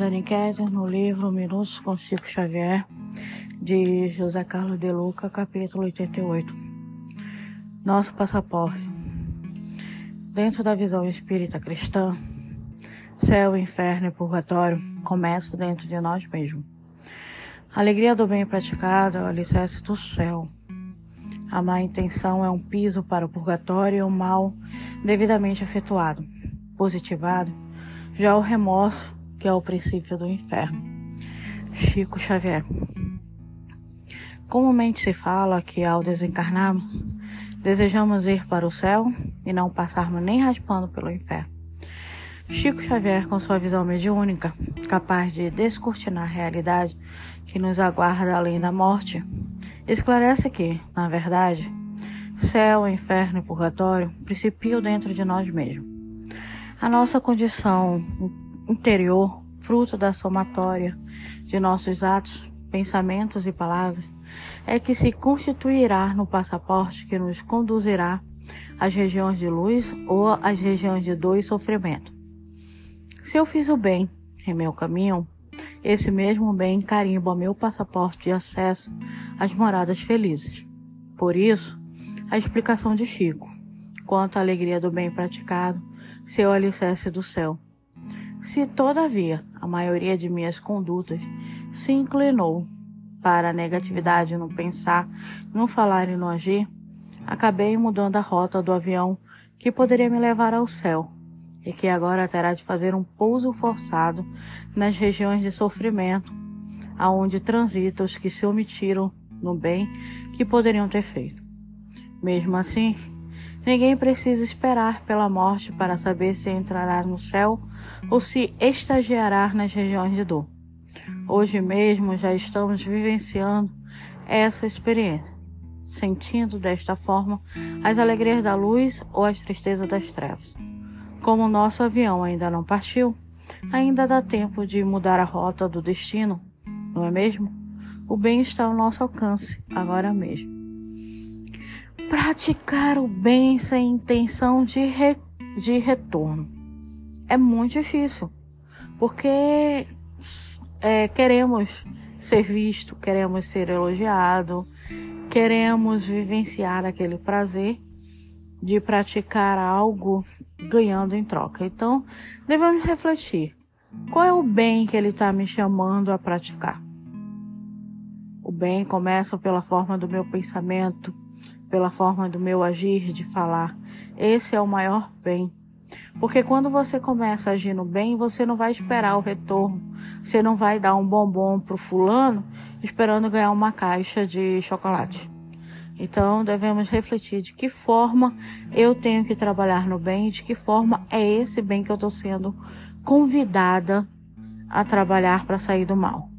Dani Kessler, no livro Minutos com Chico Xavier, de José Carlos de Luca, capítulo 88. Nosso passaporte. Dentro da visão espírita cristã, céu, inferno e purgatório começam dentro de nós mesmos. A alegria do bem praticado é o alicerce do céu. A má intenção é um piso para o purgatório e o mal devidamente efetuado, positivado, já o remorso que é o princípio do inferno. Chico Xavier. Comumente se fala que ao desencarnarmos, desejamos ir para o céu e não passarmos nem raspando pelo inferno. Chico Xavier, com sua visão mediúnica, capaz de descortinar a realidade que nos aguarda além da morte, esclarece que, na verdade, céu, inferno e purgatório principiam dentro de nós mesmos. A nossa condição interior, fruto da somatória de nossos atos, pensamentos e palavras, é que se constituirá no passaporte que nos conduzirá às regiões de luz ou às regiões de dor e sofrimento. Se eu fiz o bem em meu caminho, esse mesmo bem carimba meu passaporte de acesso às moradas felizes. Por isso, a explicação de Chico, quanto à alegria do bem praticado, seu alicerce do céu. Se, todavia, a maioria de minhas condutas se inclinou para a negatividade no pensar, no falar e no agir, acabei mudando a rota do avião que poderia me levar ao céu e que agora terá de fazer um pouso forçado nas regiões de sofrimento, aonde transitam os que se omitiram no bem que poderiam ter feito. Mesmo assim, ninguém precisa esperar pela morte para saber se entrará no céu ou se estagiará nas regiões de dor. Hoje mesmo já estamos vivenciando essa experiência, sentindo desta forma as alegrias da luz ou as tristezas das trevas. Como o nosso avião ainda não partiu, ainda dá tempo de mudar a rota do destino, não é mesmo? O bem está ao nosso alcance agora mesmo. Praticar o bem sem intenção de, re... de retorno é muito difícil, porque é, queremos ser visto, queremos ser elogiado, queremos vivenciar aquele prazer de praticar algo ganhando em troca. Então, devemos refletir: qual é o bem que ele está me chamando a praticar? O bem começa pela forma do meu pensamento, pela forma do meu agir, de falar. Esse é o maior bem. Porque quando você começa agindo bem, você não vai esperar o retorno. Você não vai dar um bombom pro fulano esperando ganhar uma caixa de chocolate. Então devemos refletir de que forma eu tenho que trabalhar no bem, de que forma é esse bem que eu estou sendo convidada a trabalhar para sair do mal.